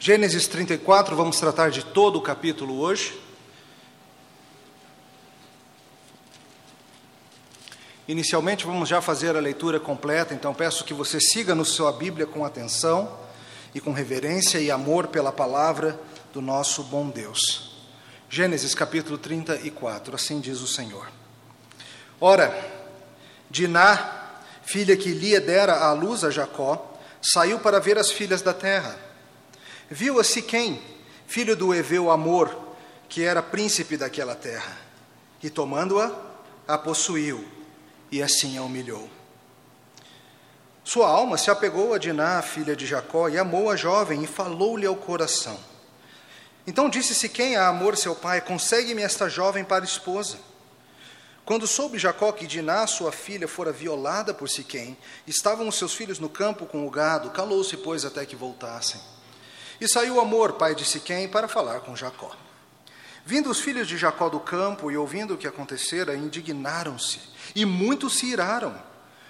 Gênesis 34, vamos tratar de todo o capítulo hoje. Inicialmente, vamos já fazer a leitura completa, então peço que você siga no sua Bíblia com atenção e com reverência e amor pela palavra do nosso bom Deus. Gênesis capítulo 34, assim diz o Senhor. Ora, Diná, filha que Lia dera à luz a Jacó, saiu para ver as filhas da terra. Viu a Siquém, filho do Eveu Amor, que era príncipe daquela terra, e tomando-a, a possuiu e assim a humilhou. Sua alma se apegou a Diná, filha de Jacó, e amou a jovem e falou-lhe ao coração. Então disse Siquém a Amor, seu pai: Consegue-me esta jovem para esposa. Quando soube Jacó que Diná, sua filha, fora violada por Siquém, estavam os seus filhos no campo com o gado, calou-se, pois, até que voltassem. E saiu Amor, pai de Siquém, para falar com Jacó. Vindo os filhos de Jacó do campo e ouvindo o que acontecera, indignaram-se e muitos se iraram,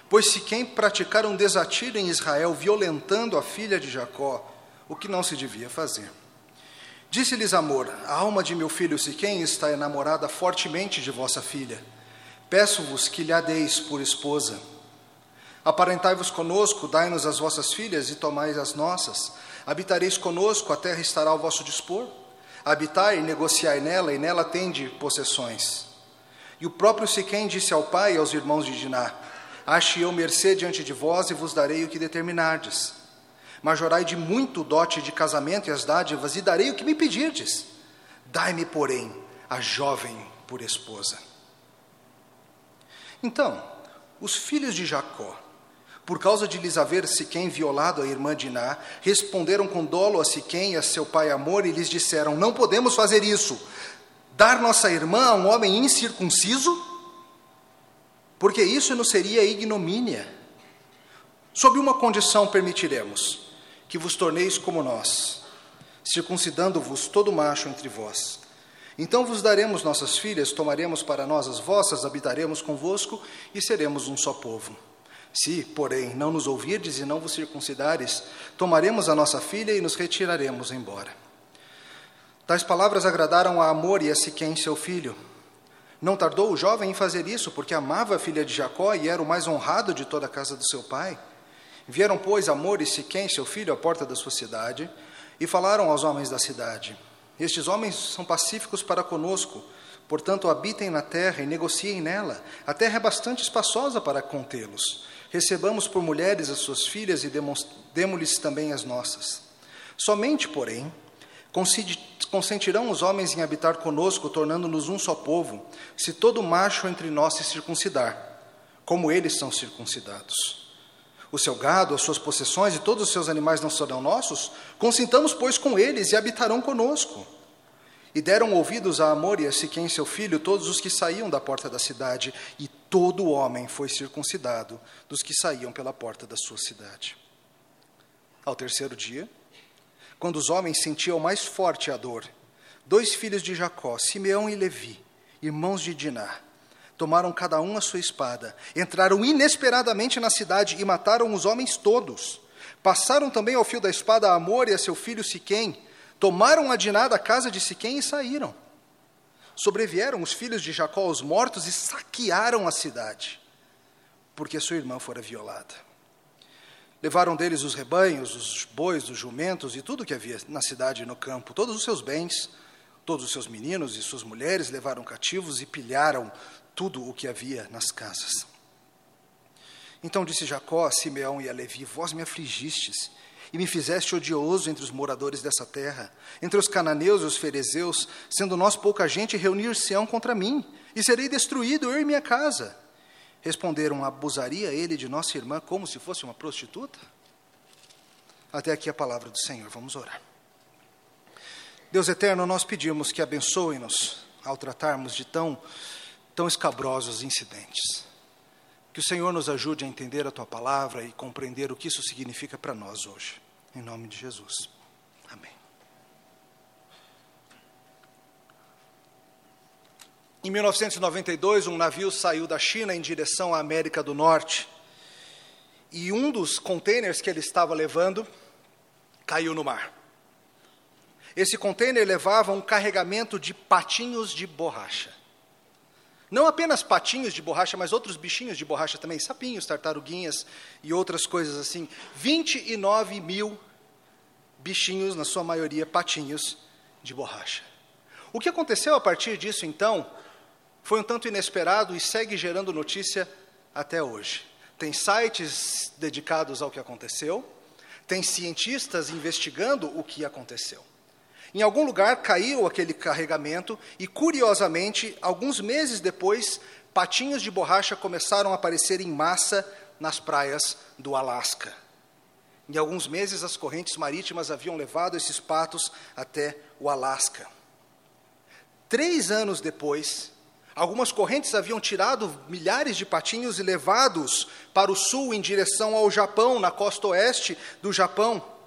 pois se quem praticaram desatiro em Israel, violentando a filha de Jacó, o que não se devia fazer. Disse-lhes Amor: A alma de meu filho Siquém está enamorada fortemente de vossa filha. Peço-vos que lhe deis por esposa. Aparentai-vos conosco, dai-nos as vossas filhas e tomai as nossas. Habitareis conosco, a terra estará ao vosso dispor. Habitai e negociai nela, e nela tende possessões. E o próprio Siquém disse ao pai e aos irmãos de Diná: Ache eu mercê diante de vós e vos darei o que determinardes. Majorai de muito dote de casamento e as dádivas, e darei o que me pedirdes. Dai-me, porém, a jovem por esposa. Então, os filhos de Jacó, por causa de lhes haver Siquém violado a irmã Diná, responderam com dolo a Siquém e a seu pai Amor e lhes disseram: Não podemos fazer isso dar nossa irmã a um homem incircunciso? Porque isso não seria ignomínia. Sob uma condição permitiremos: que vos torneis como nós, circuncidando-vos todo macho entre vós. Então vos daremos nossas filhas, tomaremos para nós as vossas, habitaremos convosco e seremos um só povo. Se, porém, não nos ouvirdes e não vos circuncidares, tomaremos a nossa filha e nos retiraremos embora. Tais palavras agradaram a Amor e a Siquém, seu filho. Não tardou o jovem em fazer isso, porque amava a filha de Jacó e era o mais honrado de toda a casa do seu pai. Vieram, pois, Amor e Siquém, seu filho, à porta da sua cidade, e falaram aos homens da cidade: Estes homens são pacíficos para conosco, portanto, habitem na terra e negociem nela. A terra é bastante espaçosa para contê-los. Recebamos por mulheres as suas filhas e demos-lhes também as nossas. Somente, porém, Consentirão os homens em habitar conosco, tornando-nos um só povo, se todo macho entre nós se circuncidar, como eles são circuncidados. O seu gado, as suas possessões e todos os seus animais não serão nossos? Consintamos, pois, com eles e habitarão conosco. E deram ouvidos a Amor e a Siquém, seu filho, todos os que saíam da porta da cidade, e todo homem foi circuncidado dos que saíam pela porta da sua cidade. Ao terceiro dia, quando os homens sentiam mais forte a dor, dois filhos de Jacó, Simeão e Levi, irmãos de Diná, tomaram cada um a sua espada, entraram inesperadamente na cidade e mataram os homens todos. Passaram também ao fio da espada a Amor e a seu filho Siquém, tomaram a Diná da casa de Siquém e saíram. Sobrevieram os filhos de Jacó aos mortos e saquearam a cidade, porque sua irmã fora violada. Levaram deles os rebanhos, os bois, os jumentos e tudo que havia na cidade e no campo, todos os seus bens, todos os seus meninos e suas mulheres levaram cativos e pilharam tudo o que havia nas casas. Então disse Jacó a Simeão e a Levi: Vós me afligistes e me fizeste odioso entre os moradores dessa terra, entre os cananeus e os ferezeus, sendo nós pouca gente, reunir-se-ão contra mim, e serei destruído eu e minha casa. Responderam: Abusaria ele de nossa irmã como se fosse uma prostituta? Até aqui a palavra do Senhor. Vamos orar. Deus eterno, nós pedimos que abençoe-nos ao tratarmos de tão, tão escabrosos incidentes. Que o Senhor nos ajude a entender a tua palavra e compreender o que isso significa para nós hoje. Em nome de Jesus. Amém. Em 1992, um navio saiu da China em direção à América do Norte. E um dos contêineres que ele estava levando caiu no mar. Esse container levava um carregamento de patinhos de borracha. Não apenas patinhos de borracha, mas outros bichinhos de borracha também, sapinhos, tartaruguinhas e outras coisas assim. 29 mil bichinhos, na sua maioria patinhos de borracha. O que aconteceu a partir disso, então, foi um tanto inesperado e segue gerando notícia até hoje. Tem sites dedicados ao que aconteceu, tem cientistas investigando o que aconteceu. Em algum lugar caiu aquele carregamento e, curiosamente, alguns meses depois, patinhos de borracha começaram a aparecer em massa nas praias do Alasca. Em alguns meses, as correntes marítimas haviam levado esses patos até o Alasca. Três anos depois, algumas correntes haviam tirado milhares de patinhos e levados para o sul em direção ao Japão, na costa oeste do Japão.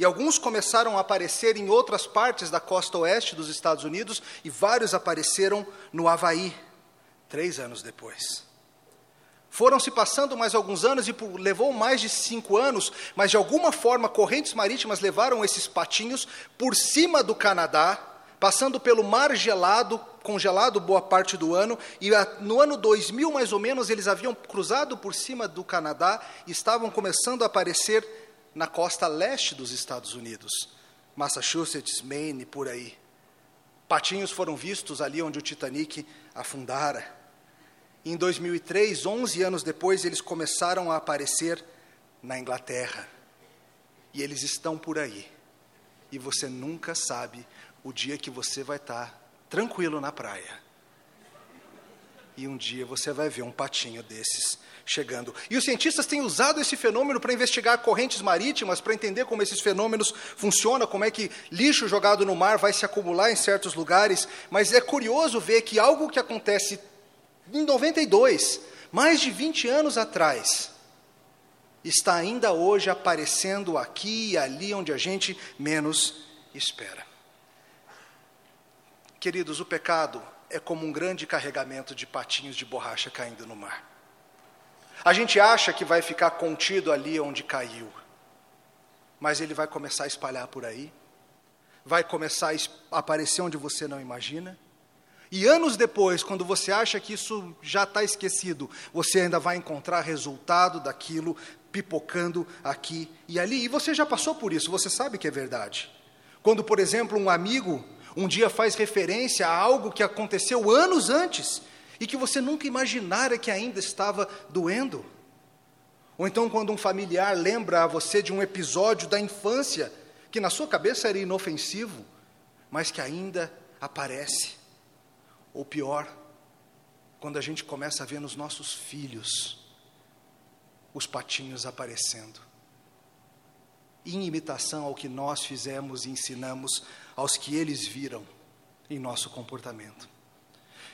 E alguns começaram a aparecer em outras partes da costa oeste dos Estados Unidos, e vários apareceram no Havaí, três anos depois. Foram se passando mais alguns anos e levou mais de cinco anos, mas de alguma forma correntes marítimas levaram esses patinhos por cima do Canadá, passando pelo mar gelado, congelado boa parte do ano, e no ano 2000 mais ou menos eles haviam cruzado por cima do Canadá e estavam começando a aparecer na costa leste dos Estados Unidos, Massachusetts, Maine, por aí. Patinhos foram vistos ali onde o Titanic afundara. Em 2003, 11 anos depois, eles começaram a aparecer na Inglaterra. E eles estão por aí. E você nunca sabe o dia que você vai estar tranquilo na praia. E um dia você vai ver um patinho desses chegando. E os cientistas têm usado esse fenômeno para investigar correntes marítimas, para entender como esses fenômenos funcionam, como é que lixo jogado no mar vai se acumular em certos lugares. Mas é curioso ver que algo que acontece em 92, mais de 20 anos atrás, está ainda hoje aparecendo aqui e ali onde a gente menos espera. Queridos, o pecado é como um grande carregamento de patinhos de borracha caindo no mar. A gente acha que vai ficar contido ali onde caiu, mas ele vai começar a espalhar por aí, vai começar a aparecer onde você não imagina. E anos depois, quando você acha que isso já está esquecido, você ainda vai encontrar resultado daquilo pipocando aqui e ali. E você já passou por isso, você sabe que é verdade. Quando, por exemplo, um amigo um dia faz referência a algo que aconteceu anos antes e que você nunca imaginara que ainda estava doendo. Ou então, quando um familiar lembra a você de um episódio da infância que na sua cabeça era inofensivo, mas que ainda aparece. Ou pior, quando a gente começa a ver nos nossos filhos os patinhos aparecendo, em imitação ao que nós fizemos e ensinamos aos que eles viram em nosso comportamento.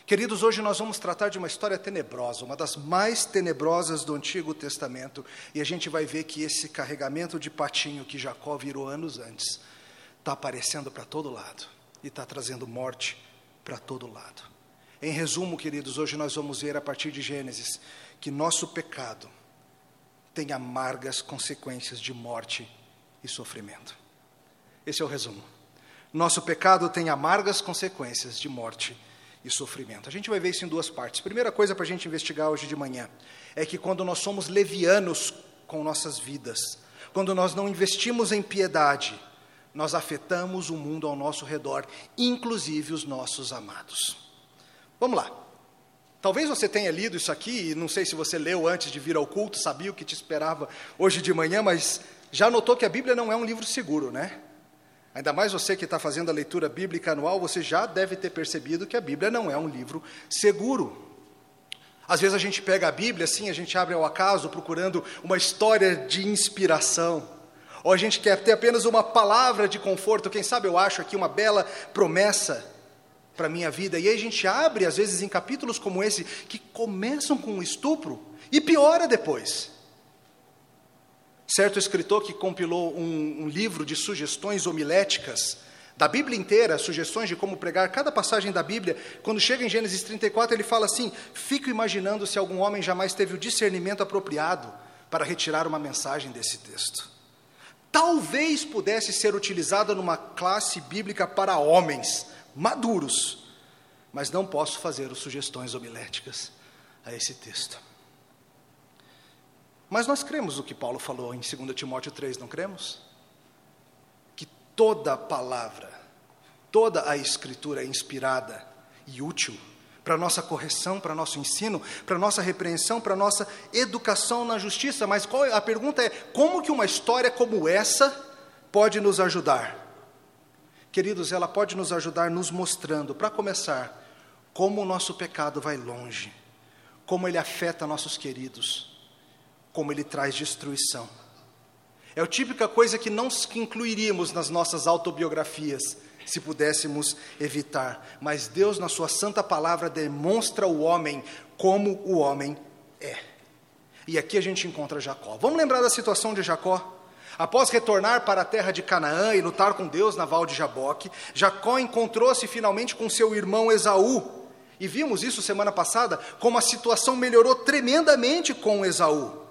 Queridos, hoje nós vamos tratar de uma história tenebrosa, uma das mais tenebrosas do Antigo Testamento, e a gente vai ver que esse carregamento de patinho que Jacó virou anos antes está aparecendo para todo lado e está trazendo morte para todo lado. Em resumo, queridos, hoje nós vamos ver a partir de Gênesis que nosso pecado tem amargas consequências de morte e sofrimento. Esse é o resumo. Nosso pecado tem amargas consequências de morte e sofrimento. A gente vai ver isso em duas partes. Primeira coisa para a gente investigar hoje de manhã é que quando nós somos levianos com nossas vidas, quando nós não investimos em piedade, nós afetamos o mundo ao nosso redor, inclusive os nossos amados. Vamos lá. Talvez você tenha lido isso aqui, e não sei se você leu antes de vir ao culto, sabia o que te esperava hoje de manhã, mas já notou que a Bíblia não é um livro seguro, né? Ainda mais você que está fazendo a leitura bíblica anual, você já deve ter percebido que a Bíblia não é um livro seguro. Às vezes a gente pega a Bíblia assim, a gente abre ao acaso procurando uma história de inspiração. Ou a gente quer ter apenas uma palavra de conforto, quem sabe eu acho aqui uma bela promessa para a minha vida. E aí a gente abre, às vezes, em capítulos como esse, que começam com um estupro e piora depois. Certo escritor que compilou um, um livro de sugestões homiléticas da Bíblia inteira, sugestões de como pregar cada passagem da Bíblia, quando chega em Gênesis 34, ele fala assim: Fico imaginando se algum homem jamais teve o discernimento apropriado para retirar uma mensagem desse texto. talvez pudesse ser utilizada numa classe bíblica para homens maduros, mas não posso fazer sugestões homiléticas a esse texto. Mas nós cremos o que Paulo falou em 2 Timóteo 3, não cremos? Que toda palavra, toda a escritura é inspirada e útil para nossa correção, para nosso ensino, para nossa repreensão, para nossa educação na justiça. Mas qual, a pergunta é: como que uma história como essa pode nos ajudar? Queridos, ela pode nos ajudar nos mostrando, para começar, como o nosso pecado vai longe, como ele afeta nossos queridos como ele traz destruição. É a típica coisa que não incluiríamos nas nossas autobiografias, se pudéssemos evitar. Mas Deus, na Sua santa palavra, demonstra o homem como o homem é. E aqui a gente encontra Jacó. Vamos lembrar da situação de Jacó? Após retornar para a terra de Canaã e lutar com Deus na val de Jaboque, Jacó encontrou-se finalmente com seu irmão Esaú. E vimos isso semana passada, como a situação melhorou tremendamente com Esaú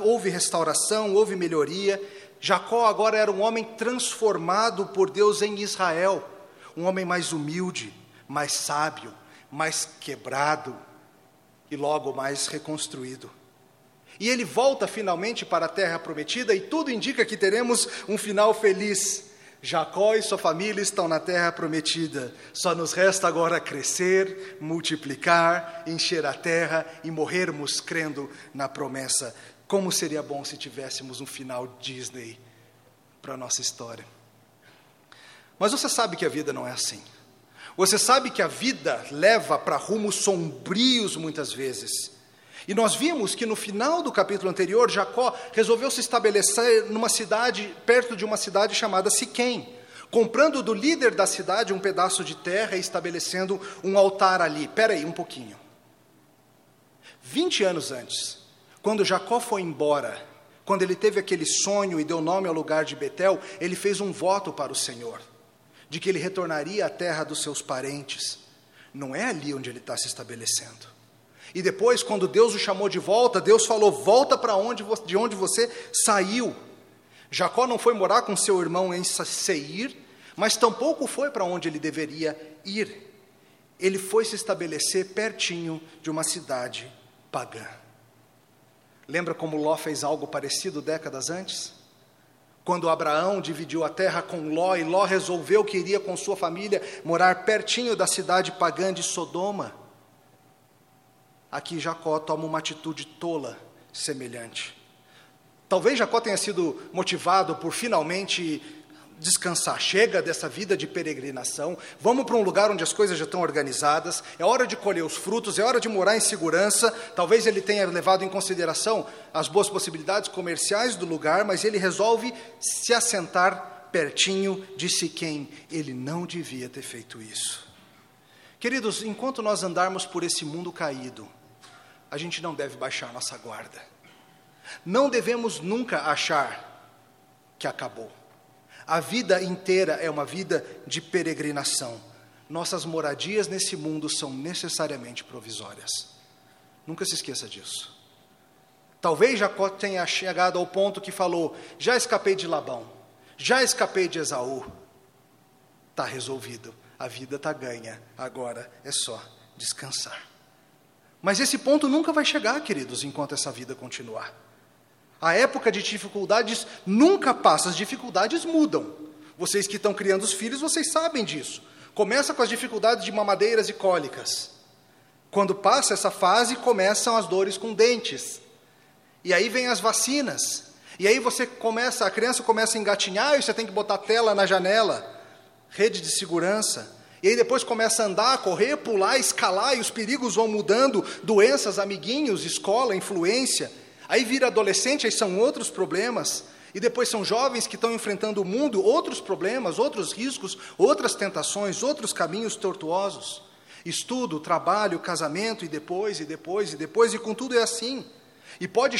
houve restauração, houve melhoria. Jacó agora era um homem transformado por Deus em Israel, um homem mais humilde, mais sábio, mais quebrado e logo mais reconstruído. E ele volta finalmente para a terra prometida e tudo indica que teremos um final feliz. Jacó e sua família estão na terra prometida. Só nos resta agora crescer, multiplicar, encher a terra e morrermos crendo na promessa como seria bom se tivéssemos um final Disney para a nossa história. Mas você sabe que a vida não é assim. Você sabe que a vida leva para rumos sombrios muitas vezes. E nós vimos que no final do capítulo anterior, Jacó resolveu se estabelecer numa cidade, perto de uma cidade chamada Siquém, comprando do líder da cidade um pedaço de terra e estabelecendo um altar ali. Espera aí um pouquinho. 20 anos antes, quando Jacó foi embora, quando ele teve aquele sonho e deu nome ao lugar de Betel, ele fez um voto para o Senhor, de que ele retornaria à terra dos seus parentes. Não é ali onde ele está se estabelecendo. E depois, quando Deus o chamou de volta, Deus falou: Volta para onde, de onde você saiu. Jacó não foi morar com seu irmão em Seir, mas tampouco foi para onde ele deveria ir. Ele foi se estabelecer pertinho de uma cidade pagã. Lembra como Ló fez algo parecido décadas antes? Quando Abraão dividiu a terra com Ló e Ló resolveu que iria com sua família morar pertinho da cidade pagã de Sodoma. Aqui Jacó toma uma atitude tola semelhante. Talvez Jacó tenha sido motivado por finalmente descansar, chega dessa vida de peregrinação, vamos para um lugar onde as coisas já estão organizadas, é hora de colher os frutos, é hora de morar em segurança. Talvez ele tenha levado em consideração as boas possibilidades comerciais do lugar, mas ele resolve se assentar pertinho de Siquém. Ele não devia ter feito isso. Queridos, enquanto nós andarmos por esse mundo caído, a gente não deve baixar nossa guarda. Não devemos nunca achar que acabou. A vida inteira é uma vida de peregrinação. Nossas moradias nesse mundo são necessariamente provisórias. Nunca se esqueça disso. Talvez Jacó tenha chegado ao ponto que falou: já escapei de Labão, já escapei de Esaú. Está resolvido, a vida está ganha, agora é só descansar. Mas esse ponto nunca vai chegar, queridos, enquanto essa vida continuar. A época de dificuldades nunca passa, as dificuldades mudam. Vocês que estão criando os filhos, vocês sabem disso. Começa com as dificuldades de mamadeiras e cólicas. Quando passa essa fase, começam as dores com dentes. E aí vem as vacinas. E aí você começa, a criança começa a engatinhar e você tem que botar tela na janela, rede de segurança. E aí depois começa a andar, correr, pular, escalar e os perigos vão mudando, doenças, amiguinhos, escola, influência. Aí vira adolescente, aí são outros problemas. E depois são jovens que estão enfrentando o mundo, outros problemas, outros riscos, outras tentações, outros caminhos tortuosos. Estudo, trabalho, casamento, e depois, e depois, e depois, e com tudo é assim. E pode,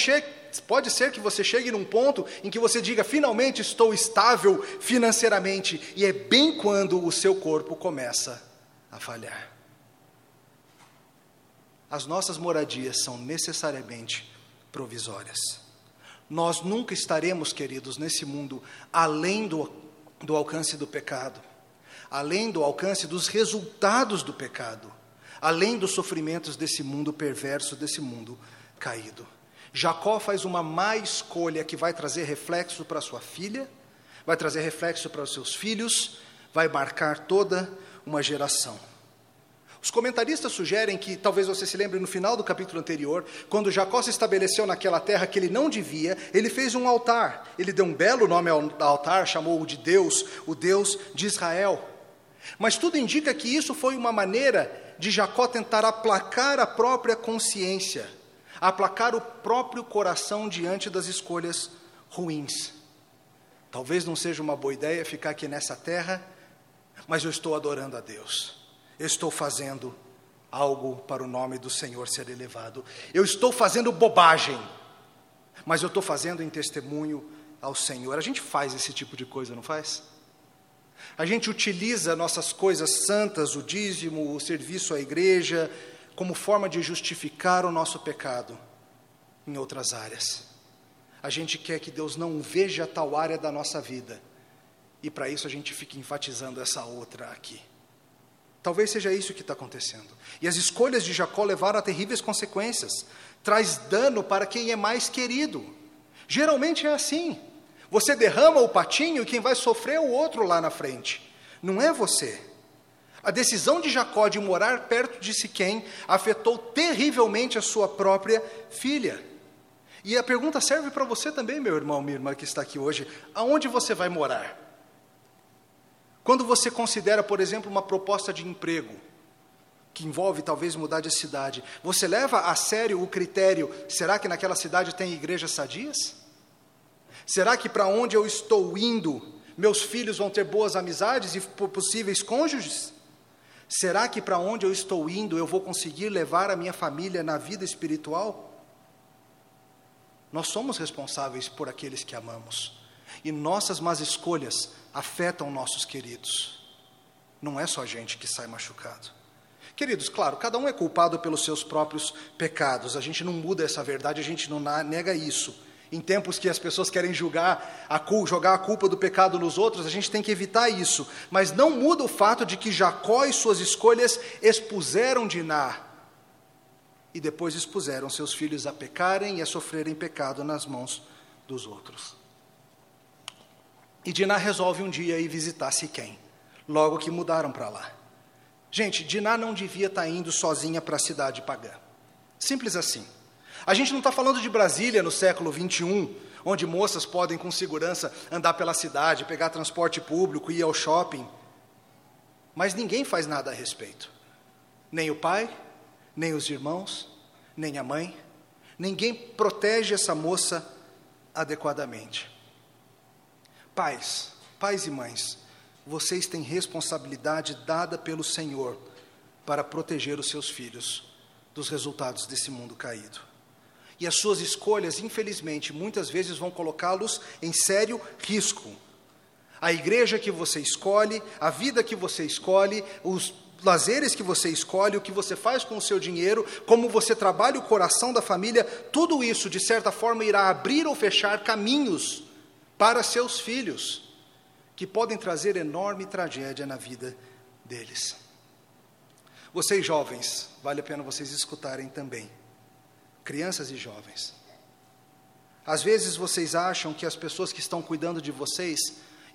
pode ser que você chegue num ponto em que você diga: finalmente estou estável financeiramente, e é bem quando o seu corpo começa a falhar. As nossas moradias são necessariamente provisórias. Nós nunca estaremos, queridos, nesse mundo além do, do alcance do pecado, além do alcance dos resultados do pecado, além dos sofrimentos desse mundo perverso, desse mundo caído. Jacó faz uma má escolha que vai trazer reflexo para sua filha, vai trazer reflexo para os seus filhos, vai marcar toda uma geração. Os comentaristas sugerem que, talvez você se lembre no final do capítulo anterior, quando Jacó se estabeleceu naquela terra que ele não devia, ele fez um altar. Ele deu um belo nome ao altar, chamou-o de Deus, o Deus de Israel. Mas tudo indica que isso foi uma maneira de Jacó tentar aplacar a própria consciência, aplacar o próprio coração diante das escolhas ruins. Talvez não seja uma boa ideia ficar aqui nessa terra, mas eu estou adorando a Deus eu estou fazendo algo para o nome do Senhor ser elevado. Eu estou fazendo bobagem, mas eu estou fazendo em testemunho ao Senhor. A gente faz esse tipo de coisa, não faz? A gente utiliza nossas coisas santas, o dízimo, o serviço à igreja, como forma de justificar o nosso pecado em outras áreas. A gente quer que Deus não veja tal área da nossa vida, e para isso a gente fica enfatizando essa outra aqui. Talvez seja isso que está acontecendo. E as escolhas de Jacó levaram a terríveis consequências. Traz dano para quem é mais querido. Geralmente é assim. Você derrama o patinho e quem vai sofrer é o outro lá na frente. Não é você. A decisão de Jacó de morar perto de Siquém afetou terrivelmente a sua própria filha. E a pergunta serve para você também, meu irmão, minha irmã que está aqui hoje: aonde você vai morar? Quando você considera, por exemplo, uma proposta de emprego, que envolve talvez mudar de cidade, você leva a sério o critério: será que naquela cidade tem igrejas sadias? Será que para onde eu estou indo, meus filhos vão ter boas amizades e possíveis cônjuges? Será que para onde eu estou indo eu vou conseguir levar a minha família na vida espiritual? Nós somos responsáveis por aqueles que amamos. E nossas más escolhas afetam nossos queridos. Não é só a gente que sai machucado. Queridos, claro, cada um é culpado pelos seus próprios pecados. A gente não muda essa verdade, a gente não nega isso. Em tempos que as pessoas querem julgar a, jogar a culpa do pecado nos outros, a gente tem que evitar isso. Mas não muda o fato de que Jacó e suas escolhas expuseram Diná e depois expuseram seus filhos a pecarem e a sofrerem pecado nas mãos dos outros. E Diná resolve um dia ir visitar Siquém, logo que mudaram para lá. Gente, Diná não devia estar tá indo sozinha para a cidade pagã. Simples assim. A gente não está falando de Brasília no século 21, onde moças podem com segurança andar pela cidade, pegar transporte público, ir ao shopping. Mas ninguém faz nada a respeito. Nem o pai, nem os irmãos, nem a mãe. Ninguém protege essa moça adequadamente. Pais, pais e mães, vocês têm responsabilidade dada pelo Senhor para proteger os seus filhos dos resultados desse mundo caído. E as suas escolhas, infelizmente, muitas vezes vão colocá-los em sério risco. A igreja que você escolhe, a vida que você escolhe, os lazeres que você escolhe, o que você faz com o seu dinheiro, como você trabalha o coração da família, tudo isso, de certa forma, irá abrir ou fechar caminhos para seus filhos, que podem trazer enorme tragédia na vida deles. Vocês jovens, vale a pena vocês escutarem também, crianças e jovens. Às vezes vocês acham que as pessoas que estão cuidando de vocês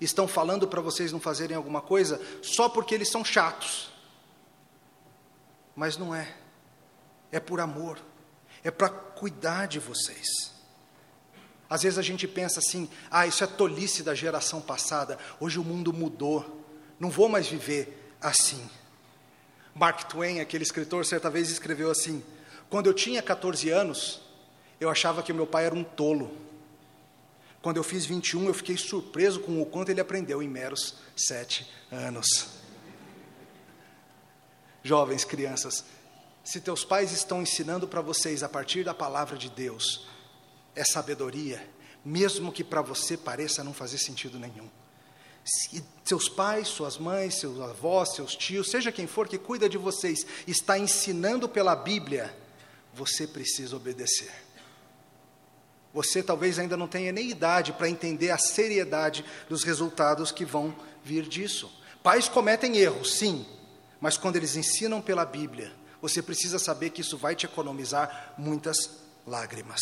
estão falando para vocês não fazerem alguma coisa só porque eles são chatos. Mas não é. É por amor. É para cuidar de vocês. Às vezes a gente pensa assim: ah, isso é tolice da geração passada, hoje o mundo mudou, não vou mais viver assim. Mark Twain, aquele escritor, certa vez escreveu assim: quando eu tinha 14 anos, eu achava que meu pai era um tolo. Quando eu fiz 21, eu fiquei surpreso com o quanto ele aprendeu em meros sete anos. Jovens, crianças, se teus pais estão ensinando para vocês a partir da palavra de Deus, é sabedoria, mesmo que para você pareça não fazer sentido nenhum. Se seus pais, suas mães, seus avós, seus tios, seja quem for que cuida de vocês, está ensinando pela Bíblia, você precisa obedecer. Você talvez ainda não tenha nem idade para entender a seriedade dos resultados que vão vir disso. Pais cometem erros, sim, mas quando eles ensinam pela Bíblia, você precisa saber que isso vai te economizar muitas lágrimas.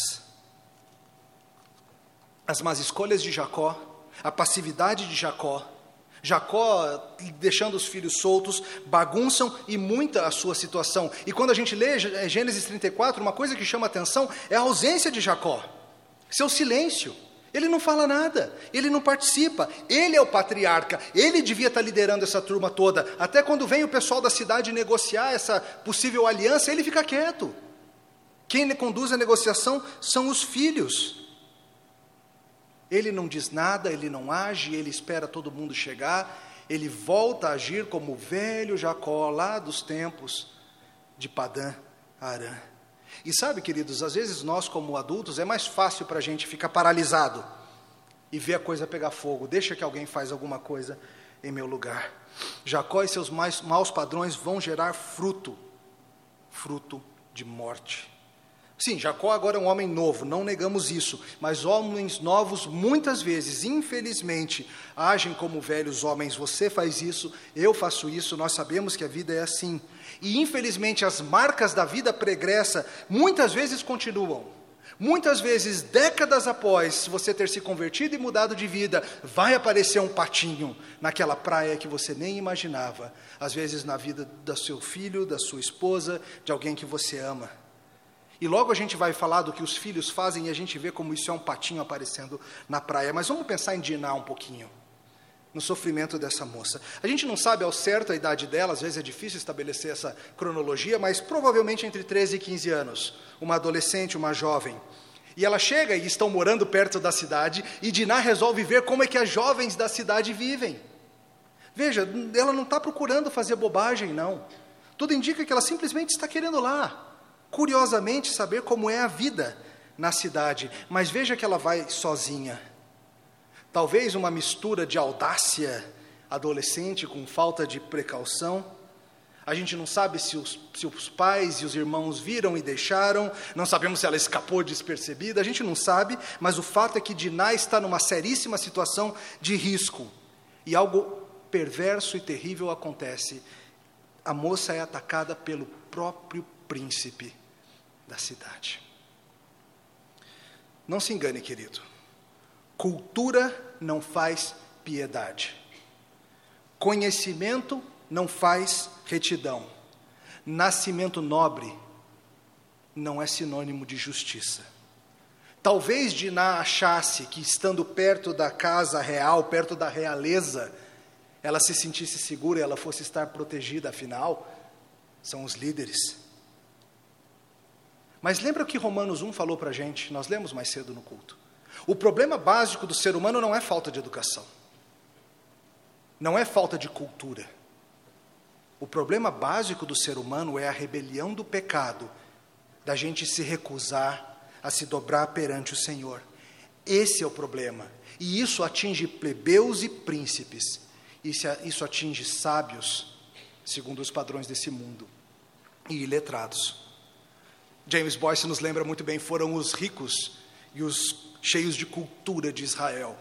As más escolhas de Jacó, a passividade de Jacó, Jacó deixando os filhos soltos, bagunçam e muita a sua situação. E quando a gente lê Gênesis 34, uma coisa que chama atenção é a ausência de Jacó, seu silêncio. Ele não fala nada, ele não participa, ele é o patriarca, ele devia estar liderando essa turma toda. Até quando vem o pessoal da cidade negociar essa possível aliança, ele fica quieto. Quem conduz a negociação são os filhos. Ele não diz nada, ele não age, ele espera todo mundo chegar, ele volta a agir como o velho Jacó lá dos tempos de Padã Arã. E sabe, queridos, às vezes nós, como adultos, é mais fácil para a gente ficar paralisado e ver a coisa pegar fogo. Deixa que alguém faz alguma coisa em meu lugar. Jacó e seus mais, maus padrões vão gerar fruto fruto de morte. Sim, Jacó agora é um homem novo, não negamos isso, mas homens novos muitas vezes, infelizmente, agem como velhos homens. Você faz isso, eu faço isso, nós sabemos que a vida é assim. E infelizmente as marcas da vida pregressa muitas vezes continuam. Muitas vezes, décadas após você ter se convertido e mudado de vida, vai aparecer um patinho naquela praia que você nem imaginava. Às vezes na vida do seu filho, da sua esposa, de alguém que você ama. E logo a gente vai falar do que os filhos fazem e a gente vê como isso é um patinho aparecendo na praia. Mas vamos pensar em Diná um pouquinho, no sofrimento dessa moça. A gente não sabe ao certo a idade dela, às vezes é difícil estabelecer essa cronologia, mas provavelmente entre 13 e 15 anos. Uma adolescente, uma jovem. E ela chega e estão morando perto da cidade, e Diná resolve ver como é que as jovens da cidade vivem. Veja, ela não está procurando fazer bobagem, não. Tudo indica que ela simplesmente está querendo lá curiosamente saber como é a vida na cidade, mas veja que ela vai sozinha. Talvez uma mistura de audácia adolescente com falta de precaução. A gente não sabe se os, se os, pais e os irmãos viram e deixaram, não sabemos se ela escapou despercebida, a gente não sabe, mas o fato é que Diná está numa seríssima situação de risco. E algo perverso e terrível acontece. A moça é atacada pelo próprio príncipe da cidade. Não se engane, querido. Cultura não faz piedade. Conhecimento não faz retidão. Nascimento nobre não é sinônimo de justiça. Talvez Diná achasse que, estando perto da casa real, perto da realeza, ela se sentisse segura e ela fosse estar protegida, afinal, são os líderes. Mas lembra o que Romanos 1 falou para a gente? Nós lemos mais cedo no culto. O problema básico do ser humano não é falta de educação, não é falta de cultura. O problema básico do ser humano é a rebelião do pecado, da gente se recusar a se dobrar perante o Senhor. Esse é o problema. E isso atinge plebeus e príncipes. Isso atinge sábios, segundo os padrões desse mundo, e iletrados. James Boyce nos lembra muito bem: foram os ricos e os cheios de cultura de Israel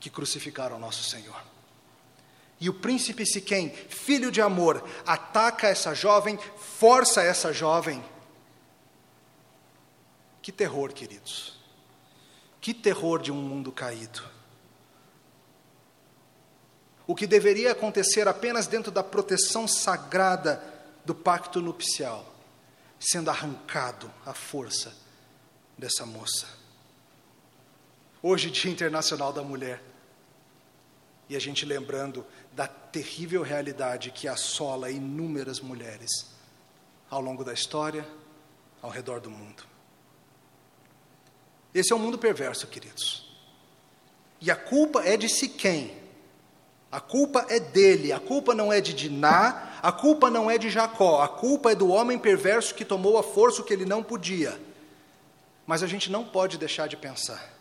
que crucificaram nosso Senhor. E o príncipe Siquém, filho de amor, ataca essa jovem, força essa jovem. Que terror, queridos. Que terror de um mundo caído. O que deveria acontecer apenas dentro da proteção sagrada do pacto nupcial sendo arrancado à força dessa moça. Hoje, Dia Internacional da Mulher, e a gente lembrando da terrível realidade que assola inúmeras mulheres ao longo da história, ao redor do mundo. Esse é um mundo perverso, queridos. E a culpa é de Siquém, a culpa é dele, a culpa não é de Diná, a culpa não é de Jacó, a culpa é do homem perverso que tomou a força que ele não podia. Mas a gente não pode deixar de pensar: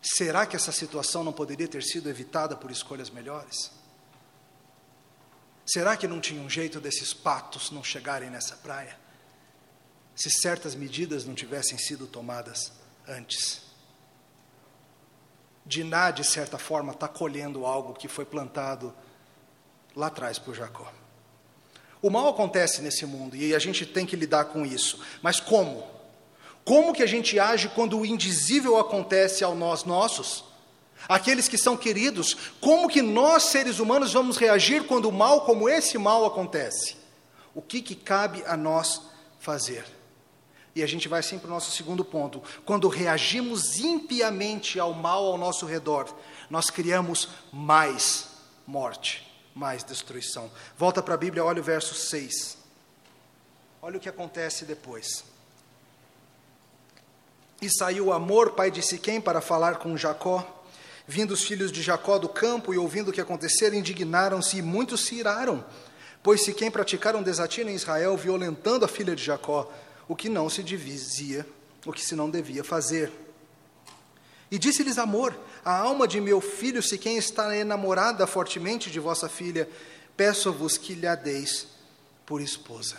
será que essa situação não poderia ter sido evitada por escolhas melhores? Será que não tinha um jeito desses patos não chegarem nessa praia? Se certas medidas não tivessem sido tomadas antes? Diná, de certa forma, está colhendo algo que foi plantado lá atrás por Jacó. O mal acontece nesse mundo e a gente tem que lidar com isso. Mas como? Como que a gente age quando o indizível acontece ao nós nossos? Aqueles que são queridos, como que nós seres humanos vamos reagir quando o mal como esse mal acontece? O que, que cabe a nós fazer? E a gente vai assim para o nosso segundo ponto. Quando reagimos impiamente ao mal ao nosso redor, nós criamos mais morte, mais destruição. Volta para a Bíblia, olha o verso 6. Olha o que acontece depois. E saiu Amor, pai de Siquém, para falar com Jacó. Vindo os filhos de Jacó do campo e ouvindo o que acontecera, indignaram-se e muitos se iraram. Pois Siquém praticaram desatino em Israel, violentando a filha de Jacó o que não se dizia, o que se não devia fazer. E disse-lhes Amor: A alma de meu filho, se quem está enamorada fortemente de vossa filha, peço-vos que lhe a deis por esposa.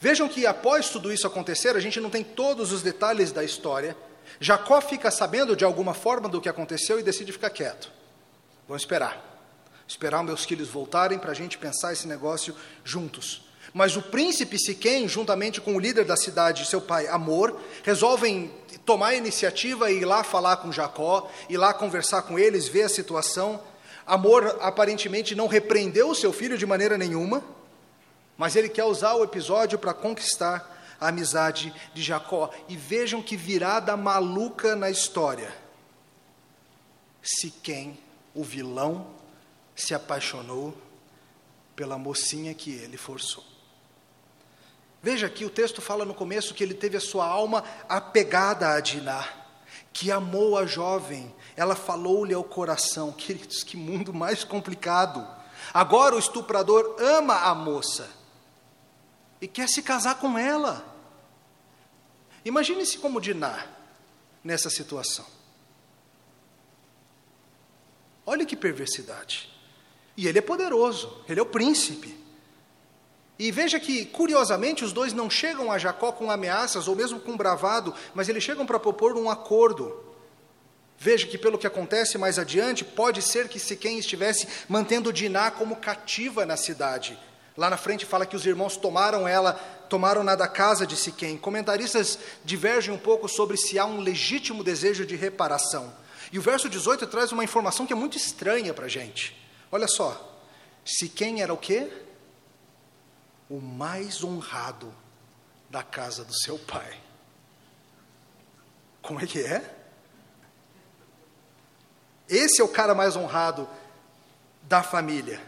Vejam que após tudo isso acontecer, a gente não tem todos os detalhes da história. Jacó fica sabendo de alguma forma do que aconteceu e decide ficar quieto. Vamos esperar. Esperar meus filhos voltarem para a gente pensar esse negócio juntos. Mas o príncipe Siquém, juntamente com o líder da cidade, seu pai Amor, resolvem tomar a iniciativa e ir lá falar com Jacó, ir lá conversar com eles, ver a situação. Amor aparentemente não repreendeu o seu filho de maneira nenhuma, mas ele quer usar o episódio para conquistar a amizade de Jacó. E vejam que virada maluca na história. Siquém, o vilão, se apaixonou pela mocinha que ele forçou. Veja que o texto fala no começo que ele teve a sua alma apegada a Diná, que amou a jovem, ela falou-lhe ao coração. Queridos, que mundo mais complicado. Agora o estuprador ama a moça e quer se casar com ela. Imagine-se como Diná nessa situação. Olha que perversidade. E ele é poderoso, ele é o príncipe. E veja que, curiosamente, os dois não chegam a Jacó com ameaças ou mesmo com bravado, mas eles chegam para propor um acordo. Veja que, pelo que acontece mais adiante, pode ser que Siquém estivesse mantendo Diná como cativa na cidade. Lá na frente fala que os irmãos tomaram ela, tomaram-na da casa de Siquém. Comentaristas divergem um pouco sobre se há um legítimo desejo de reparação. E o verso 18 traz uma informação que é muito estranha para a gente. Olha só, Siquém era o quê? O mais honrado da casa do seu pai. Como é que é? Esse é o cara mais honrado da família.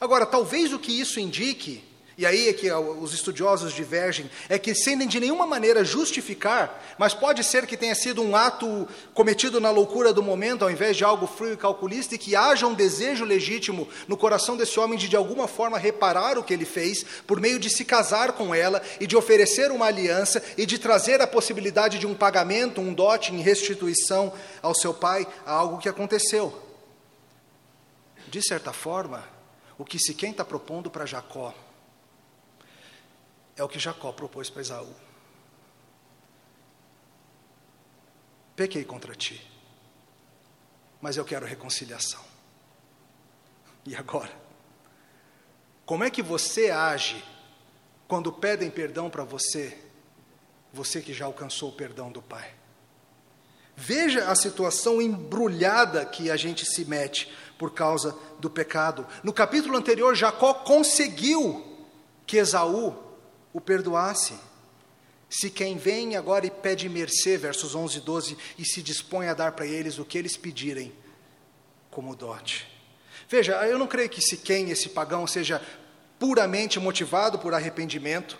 Agora, talvez o que isso indique e aí é que os estudiosos divergem, é que sem de nenhuma maneira justificar, mas pode ser que tenha sido um ato cometido na loucura do momento, ao invés de algo frio e calculista, e que haja um desejo legítimo no coração desse homem de de alguma forma reparar o que ele fez, por meio de se casar com ela e de oferecer uma aliança e de trazer a possibilidade de um pagamento, um dote em restituição ao seu pai, a algo que aconteceu. De certa forma, o que se quem está propondo para Jacó é o que Jacó propôs para Esaú. Pequei contra ti, mas eu quero reconciliação. E agora? Como é que você age quando pedem perdão para você, você que já alcançou o perdão do Pai? Veja a situação embrulhada que a gente se mete por causa do pecado. No capítulo anterior, Jacó conseguiu que Esaú o perdoasse. Se quem vem agora e pede mercê, versos 11 e 12, e se dispõe a dar para eles o que eles pedirem, como dote. Veja, eu não creio que se quem, esse pagão, seja puramente motivado por arrependimento.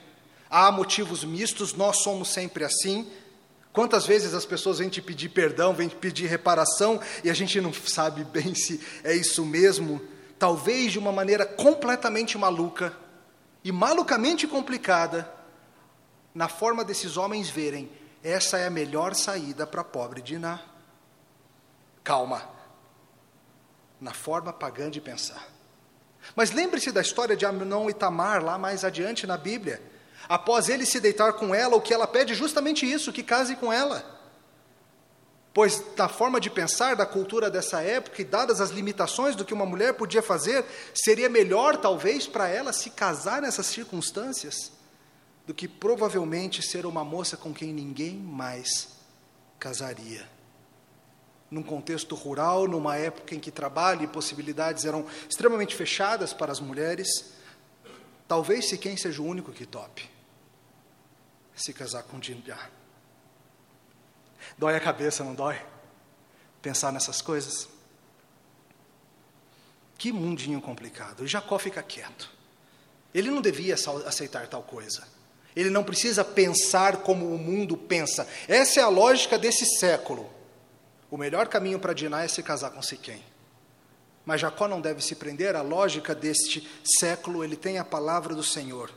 Há motivos mistos, nós somos sempre assim. Quantas vezes as pessoas vêm te pedir perdão, vêm te pedir reparação, e a gente não sabe bem se é isso mesmo, talvez de uma maneira completamente maluca e malucamente complicada, na forma desses homens verem, essa é a melhor saída para a pobre Diná. Calma, na forma pagã de pensar. Mas lembre-se da história de Amnon e Tamar, lá mais adiante na Bíblia. Após ele se deitar com ela, o que ela pede é justamente isso, que case com ela. Pois, na forma de pensar da cultura dessa época e dadas as limitações do que uma mulher podia fazer, seria melhor, talvez, para ela se casar nessas circunstâncias, do que provavelmente ser uma moça com quem ninguém mais casaria. Num contexto rural, numa época em que trabalho e possibilidades eram extremamente fechadas para as mulheres, talvez se quem seja o único que tope se casar com Dinah. Dói a cabeça, não dói? Pensar nessas coisas. Que mundinho complicado. E Jacó fica quieto. Ele não devia aceitar tal coisa. Ele não precisa pensar como o mundo pensa. Essa é a lógica desse século. O melhor caminho para Diná é se casar com Siquém. Mas Jacó não deve se prender à lógica deste século, ele tem a palavra do Senhor.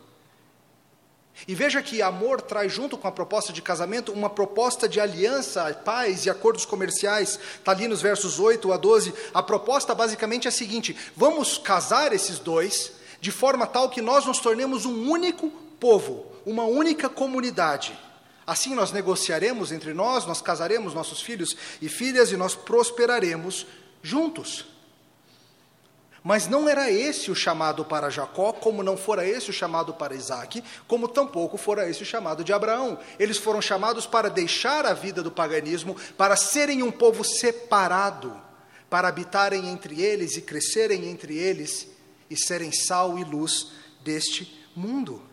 E veja que amor traz junto com a proposta de casamento uma proposta de aliança, paz e acordos comerciais. Está ali nos versos 8 a 12. A proposta basicamente é a seguinte: vamos casar esses dois de forma tal que nós nos tornemos um único povo, uma única comunidade. Assim nós negociaremos entre nós, nós casaremos nossos filhos e filhas e nós prosperaremos juntos. Mas não era esse o chamado para Jacó, como não fora esse o chamado para Isaac, como tampouco fora esse o chamado de Abraão. Eles foram chamados para deixar a vida do paganismo, para serem um povo separado, para habitarem entre eles e crescerem entre eles e serem sal e luz deste mundo.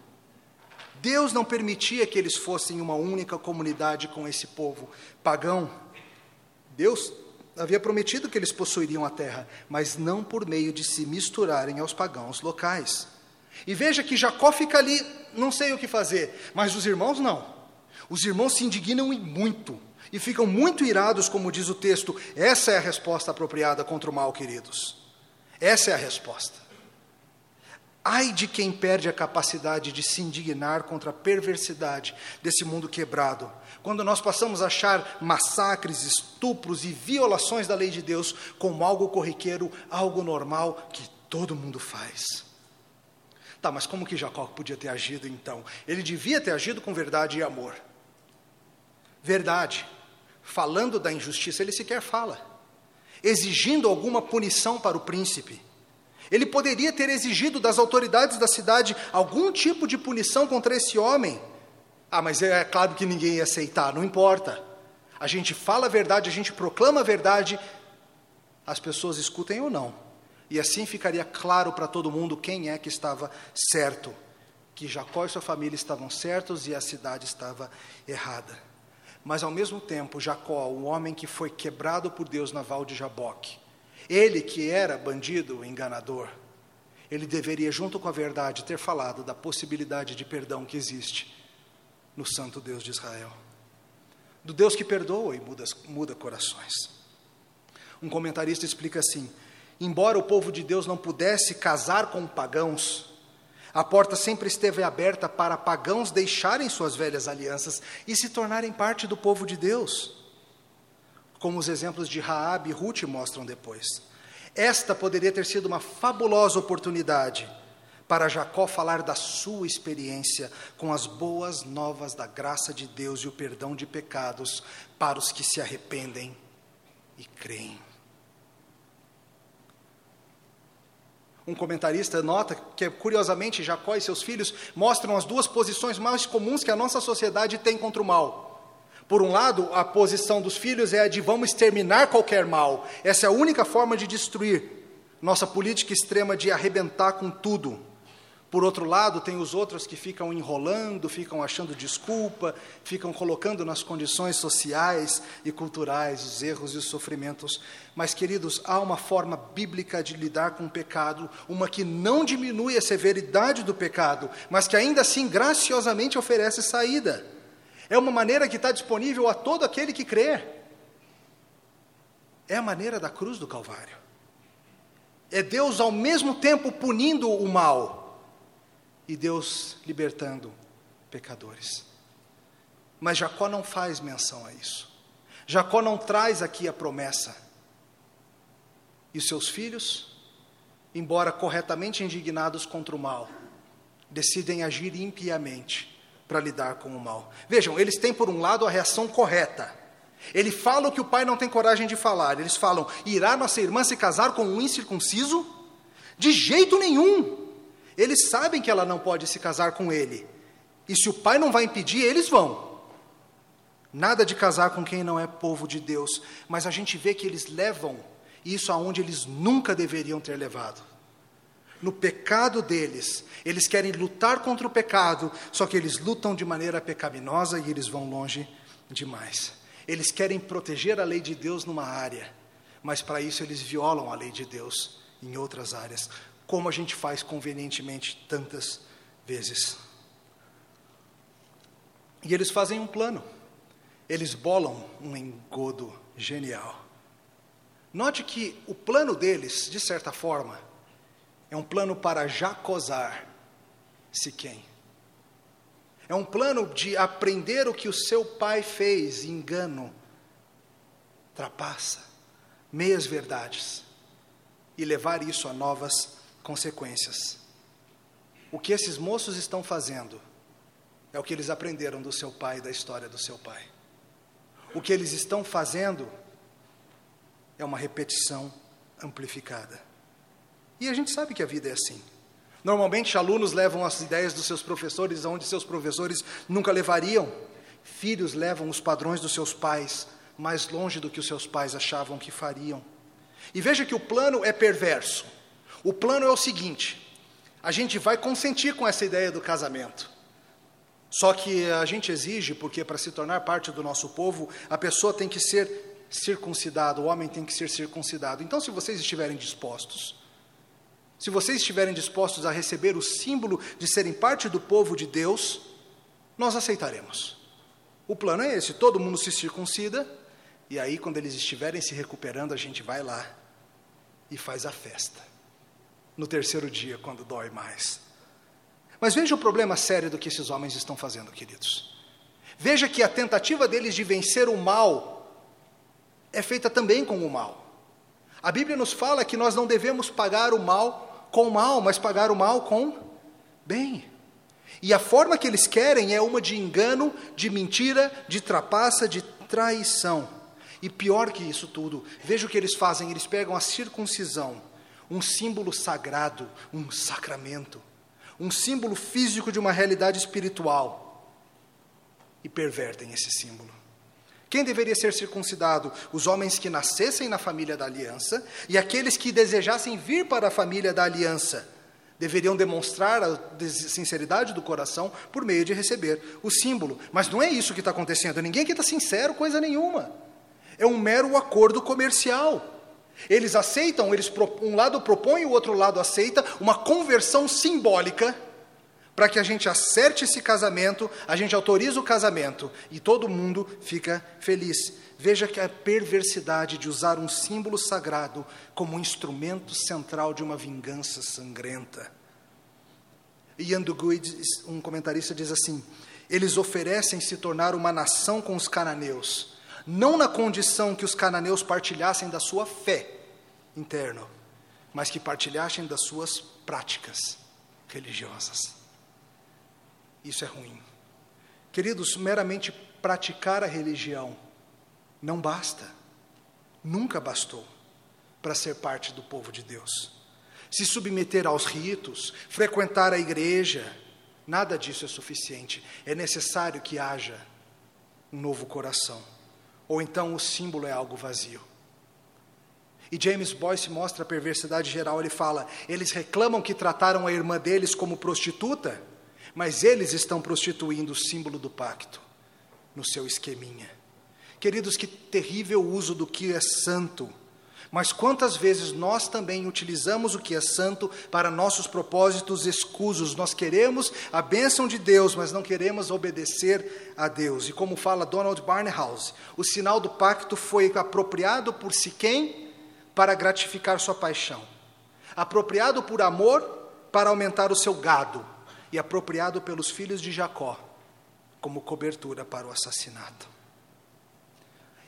Deus não permitia que eles fossem uma única comunidade com esse povo pagão. Deus havia prometido que eles possuiriam a terra, mas não por meio de se misturarem aos pagãos locais. E veja que Jacó fica ali, não sei o que fazer, mas os irmãos não. Os irmãos se indignam e muito, e ficam muito irados, como diz o texto. Essa é a resposta apropriada contra o mal, queridos. Essa é a resposta. Ai de quem perde a capacidade de se indignar contra a perversidade desse mundo quebrado. Quando nós passamos a achar massacres, estupros e violações da lei de Deus como algo corriqueiro, algo normal que todo mundo faz. Tá, mas como que Jacó podia ter agido então? Ele devia ter agido com verdade e amor. Verdade. Falando da injustiça, ele sequer fala. Exigindo alguma punição para o príncipe ele poderia ter exigido das autoridades da cidade algum tipo de punição contra esse homem. Ah, mas é claro que ninguém ia aceitar, não importa. A gente fala a verdade, a gente proclama a verdade, as pessoas escutem ou não. E assim ficaria claro para todo mundo quem é que estava certo. Que Jacó e sua família estavam certos e a cidade estava errada. Mas ao mesmo tempo, Jacó, o homem que foi quebrado por Deus na val de Jaboque, ele que era bandido, enganador, ele deveria, junto com a verdade, ter falado da possibilidade de perdão que existe no Santo Deus de Israel. Do Deus que perdoa e muda, muda corações. Um comentarista explica assim: embora o povo de Deus não pudesse casar com pagãos, a porta sempre esteve aberta para pagãos deixarem suas velhas alianças e se tornarem parte do povo de Deus como os exemplos de Raab e Ruth mostram depois. Esta poderia ter sido uma fabulosa oportunidade para Jacó falar da sua experiência com as boas novas da graça de Deus e o perdão de pecados para os que se arrependem e creem. Um comentarista nota que, curiosamente, Jacó e seus filhos mostram as duas posições mais comuns que a nossa sociedade tem contra o mal. Por um lado, a posição dos filhos é a de vamos exterminar qualquer mal. Essa é a única forma de destruir. Nossa política extrema de arrebentar com tudo. Por outro lado, tem os outros que ficam enrolando, ficam achando desculpa, ficam colocando nas condições sociais e culturais os erros e os sofrimentos. Mas, queridos, há uma forma bíblica de lidar com o pecado, uma que não diminui a severidade do pecado, mas que ainda assim graciosamente oferece saída. É uma maneira que está disponível a todo aquele que crê. É a maneira da cruz do Calvário. É Deus ao mesmo tempo punindo o mal e Deus libertando pecadores. Mas Jacó não faz menção a isso. Jacó não traz aqui a promessa. E seus filhos, embora corretamente indignados contra o mal, decidem agir impiamente para lidar com o mal. Vejam, eles têm, por um lado, a reação correta. Ele fala o que o pai não tem coragem de falar. Eles falam: irá nossa irmã se casar com um incircunciso? De jeito nenhum. Eles sabem que ela não pode se casar com ele. E se o pai não vai impedir, eles vão. Nada de casar com quem não é povo de Deus. Mas a gente vê que eles levam isso aonde eles nunca deveriam ter levado. No pecado deles, eles querem lutar contra o pecado, só que eles lutam de maneira pecaminosa e eles vão longe demais. Eles querem proteger a lei de Deus numa área, mas para isso eles violam a lei de Deus em outras áreas, como a gente faz convenientemente tantas vezes. E eles fazem um plano, eles bolam um engodo genial. Note que o plano deles, de certa forma, é um plano para jacosar Siquém. É um plano de aprender o que o seu pai fez, engano, trapaça, meias verdades, e levar isso a novas consequências. O que esses moços estão fazendo é o que eles aprenderam do seu pai da história do seu pai. O que eles estão fazendo é uma repetição amplificada. E a gente sabe que a vida é assim. Normalmente, alunos levam as ideias dos seus professores aonde seus professores nunca levariam. Filhos levam os padrões dos seus pais mais longe do que os seus pais achavam que fariam. E veja que o plano é perverso. O plano é o seguinte: a gente vai consentir com essa ideia do casamento. Só que a gente exige, porque para se tornar parte do nosso povo, a pessoa tem que ser circuncidada, o homem tem que ser circuncidado. Então, se vocês estiverem dispostos, se vocês estiverem dispostos a receber o símbolo de serem parte do povo de Deus, nós aceitaremos. O plano é esse: todo mundo se circuncida, e aí, quando eles estiverem se recuperando, a gente vai lá e faz a festa. No terceiro dia, quando dói mais. Mas veja o problema sério do que esses homens estão fazendo, queridos. Veja que a tentativa deles de vencer o mal é feita também com o mal. A Bíblia nos fala que nós não devemos pagar o mal com mal, mas pagar o mal com bem. E a forma que eles querem é uma de engano, de mentira, de trapaça, de traição. E pior que isso tudo, veja o que eles fazem: eles pegam a circuncisão, um símbolo sagrado, um sacramento, um símbolo físico de uma realidade espiritual, e pervertem esse símbolo. Quem deveria ser circuncidado? Os homens que nascessem na família da aliança e aqueles que desejassem vir para a família da aliança. Deveriam demonstrar a sinceridade do coração por meio de receber o símbolo. Mas não é isso que está acontecendo. Ninguém aqui está sincero, coisa nenhuma. É um mero acordo comercial. Eles aceitam, eles um lado propõe, o outro lado aceita uma conversão simbólica para que a gente acerte esse casamento, a gente autoriza o casamento e todo mundo fica feliz. Veja que a perversidade de usar um símbolo sagrado como um instrumento central de uma vingança sangrenta. Ian Duguid, um comentarista, diz assim: eles oferecem se tornar uma nação com os cananeus, não na condição que os cananeus partilhassem da sua fé interna, mas que partilhassem das suas práticas religiosas. Isso é ruim. Queridos, meramente praticar a religião não basta, nunca bastou para ser parte do povo de Deus. Se submeter aos ritos, frequentar a igreja, nada disso é suficiente. É necessário que haja um novo coração, ou então o símbolo é algo vazio. E James Boyce mostra a perversidade geral. Ele fala: eles reclamam que trataram a irmã deles como prostituta, mas eles estão prostituindo o símbolo do pacto no seu esqueminha. Queridos, que terrível uso do que é santo. Mas quantas vezes nós também utilizamos o que é santo para nossos propósitos escusos? Nós queremos a bênção de Deus, mas não queremos obedecer a Deus. E como fala Donald Barnhouse, o sinal do pacto foi apropriado por Siquém para gratificar sua paixão, apropriado por amor para aumentar o seu gado, e apropriado pelos filhos de Jacó como cobertura para o assassinato.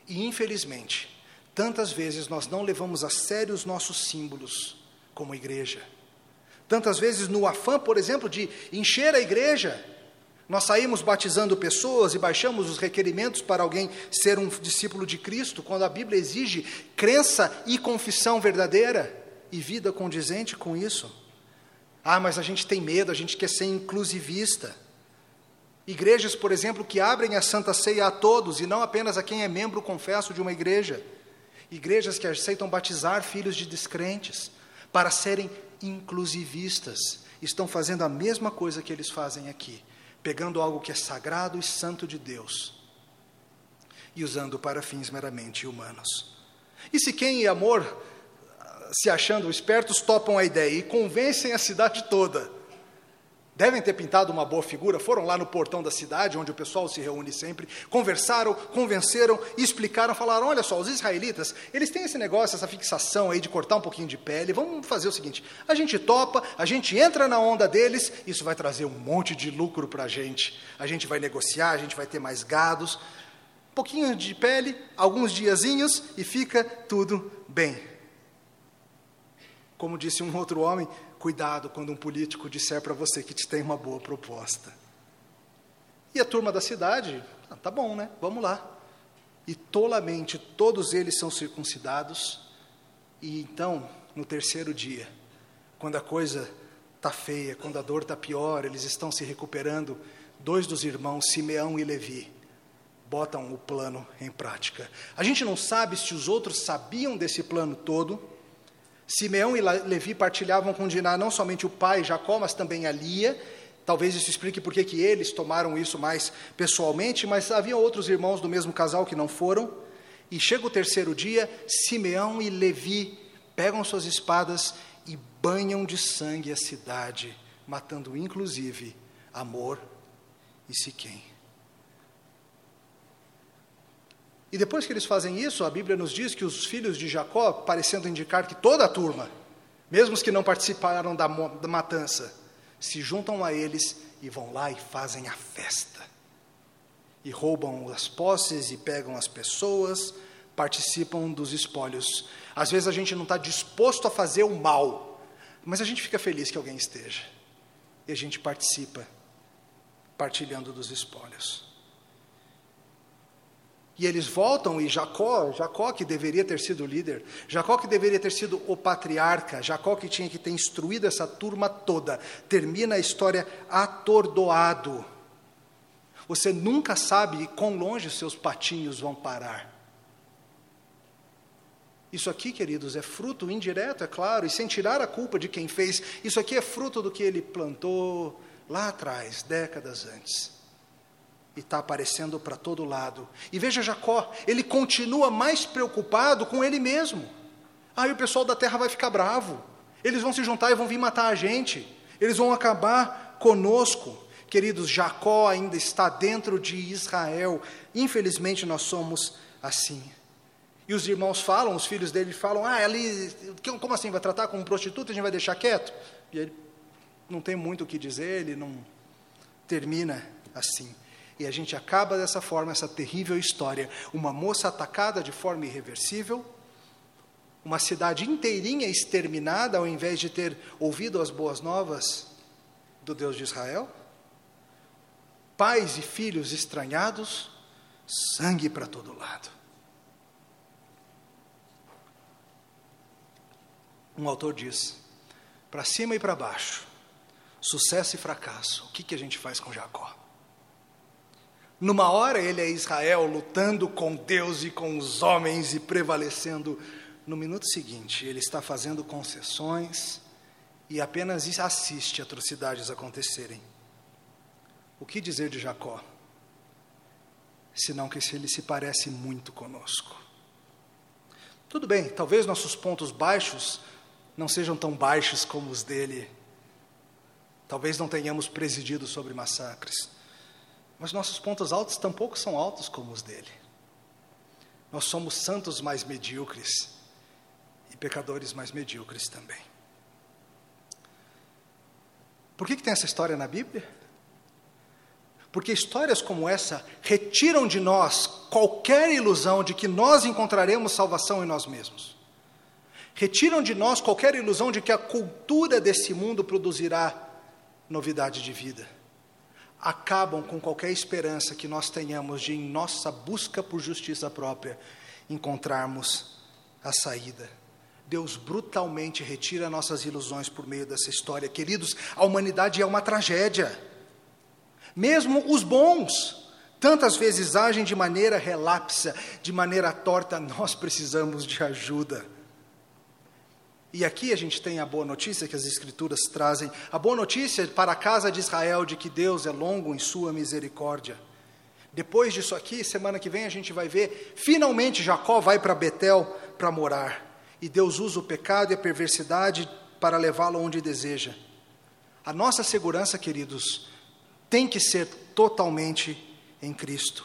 E infelizmente, tantas vezes nós não levamos a sério os nossos símbolos como igreja. Tantas vezes, no afã, por exemplo, de encher a igreja, Nós saímos batizando pessoas e baixamos os requerimentos para alguém ser um discípulo de Cristo, quando a Bíblia exige crença e confissão verdadeira e vida condizente com isso. Ah, mas a gente tem medo, a gente quer ser inclusivista. Igrejas, por exemplo, que abrem a Santa Ceia a todos e não apenas a quem é membro confesso de uma igreja. Igrejas que aceitam batizar filhos de descrentes para serem inclusivistas. Estão fazendo a mesma coisa que eles fazem aqui, pegando algo que é sagrado e santo de Deus e usando para fins meramente humanos. E se quem é amor, se achando espertos, topam a ideia e convencem a cidade toda Devem ter pintado uma boa figura, foram lá no portão da cidade, onde o pessoal se reúne sempre, conversaram, convenceram explicaram, falaram: olha só, os israelitas, eles têm esse negócio, essa fixação aí de cortar um pouquinho de pele, vamos fazer o seguinte: a gente topa, a gente entra na onda deles, isso vai trazer um monte de lucro para a gente. A gente vai negociar, a gente vai ter mais gados, um pouquinho de pele, alguns diazinhos e fica tudo bem. Como disse um outro homem, Cuidado quando um político disser para você que te tem uma boa proposta. E a turma da cidade, ah, tá bom, né? Vamos lá. E tolamente todos eles são circuncidados. E então, no terceiro dia, quando a coisa está feia, quando a dor está pior, eles estão se recuperando, dois dos irmãos, Simeão e Levi, botam o plano em prática. A gente não sabe se os outros sabiam desse plano todo, Simeão e Levi partilhavam com Diná não somente o pai Jacó, mas também a Lia. Talvez isso explique por que eles tomaram isso mais pessoalmente, mas havia outros irmãos do mesmo casal que não foram. E chega o terceiro dia, Simeão e Levi pegam suas espadas e banham de sangue a cidade, matando inclusive Amor e Siquém. E depois que eles fazem isso, a Bíblia nos diz que os filhos de Jacó, parecendo indicar que toda a turma, mesmo os que não participaram da, da matança, se juntam a eles e vão lá e fazem a festa. E roubam as posses e pegam as pessoas, participam dos espólios. Às vezes a gente não está disposto a fazer o mal, mas a gente fica feliz que alguém esteja. E a gente participa, partilhando dos espólios. E eles voltam e Jacó, Jacó que deveria ter sido o líder, Jacó que deveria ter sido o patriarca, Jacó que tinha que ter instruído essa turma toda, termina a história atordoado. Você nunca sabe quão longe seus patinhos vão parar. Isso aqui, queridos, é fruto indireto, é claro, e sem tirar a culpa de quem fez, isso aqui é fruto do que ele plantou lá atrás, décadas antes e está aparecendo para todo lado. E veja Jacó, ele continua mais preocupado com ele mesmo. Aí o pessoal da terra vai ficar bravo. Eles vão se juntar e vão vir matar a gente. Eles vão acabar conosco. Queridos, Jacó ainda está dentro de Israel. Infelizmente nós somos assim. E os irmãos falam, os filhos dele falam: Ah, ali, como assim? Vai tratar como prostituta? A gente vai deixar quieto? E ele não tem muito o que dizer, ele não termina assim. E a gente acaba dessa forma essa terrível história. Uma moça atacada de forma irreversível, uma cidade inteirinha exterminada ao invés de ter ouvido as boas novas do Deus de Israel, pais e filhos estranhados, sangue para todo lado. Um autor diz: para cima e para baixo, sucesso e fracasso, o que, que a gente faz com Jacó? Numa hora ele é Israel lutando com Deus e com os homens e prevalecendo. No minuto seguinte, ele está fazendo concessões e apenas assiste atrocidades acontecerem. O que dizer de Jacó? Senão que ele se parece muito conosco. Tudo bem, talvez nossos pontos baixos não sejam tão baixos como os dele. Talvez não tenhamos presidido sobre massacres. Mas nossos pontos altos tampouco são altos como os dele. Nós somos santos mais medíocres e pecadores mais medíocres também. Por que, que tem essa história na Bíblia? Porque histórias como essa retiram de nós qualquer ilusão de que nós encontraremos salvação em nós mesmos. Retiram de nós qualquer ilusão de que a cultura desse mundo produzirá novidade de vida acabam com qualquer esperança que nós tenhamos de, em nossa busca por justiça própria, encontrarmos a saída. Deus brutalmente retira nossas ilusões por meio dessa história. Queridos, a humanidade é uma tragédia. Mesmo os bons, tantas vezes agem de maneira relapsa, de maneira torta, nós precisamos de ajuda. E aqui a gente tem a boa notícia que as Escrituras trazem, a boa notícia para a casa de Israel de que Deus é longo em sua misericórdia. Depois disso aqui, semana que vem a gente vai ver, finalmente Jacó vai para Betel para morar. E Deus usa o pecado e a perversidade para levá-lo onde deseja. A nossa segurança, queridos, tem que ser totalmente em Cristo.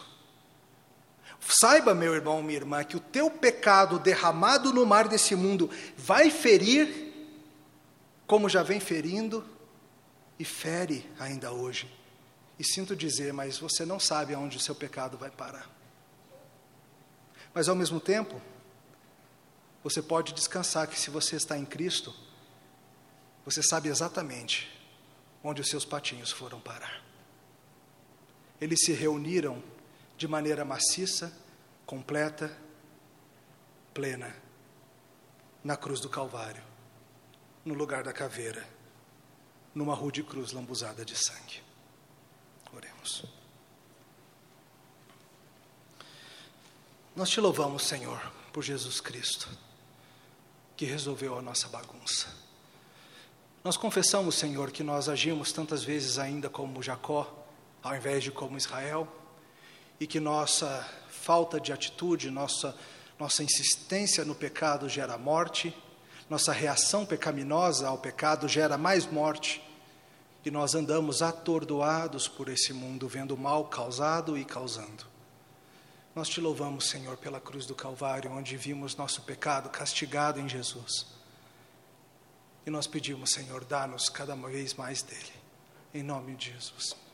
Saiba, meu irmão, minha irmã, que o teu pecado derramado no mar desse mundo vai ferir, como já vem ferindo, e fere ainda hoje. E sinto dizer, mas você não sabe aonde o seu pecado vai parar. Mas ao mesmo tempo, você pode descansar que se você está em Cristo, você sabe exatamente onde os seus patinhos foram parar. Eles se reuniram de maneira maciça, completa, plena, na cruz do Calvário, no lugar da caveira, numa rude cruz lambuzada de sangue. Oremos. Nós te louvamos, Senhor, por Jesus Cristo, que resolveu a nossa bagunça. Nós confessamos, Senhor, que nós agimos tantas vezes ainda como Jacó, ao invés de como Israel e que nossa falta de atitude, nossa, nossa insistência no pecado gera morte, nossa reação pecaminosa ao pecado gera mais morte, e nós andamos atordoados por esse mundo, vendo o mal causado e causando. Nós te louvamos, Senhor, pela cruz do Calvário, onde vimos nosso pecado castigado em Jesus. E nós pedimos, Senhor, dá-nos cada vez mais dele. Em nome de Jesus.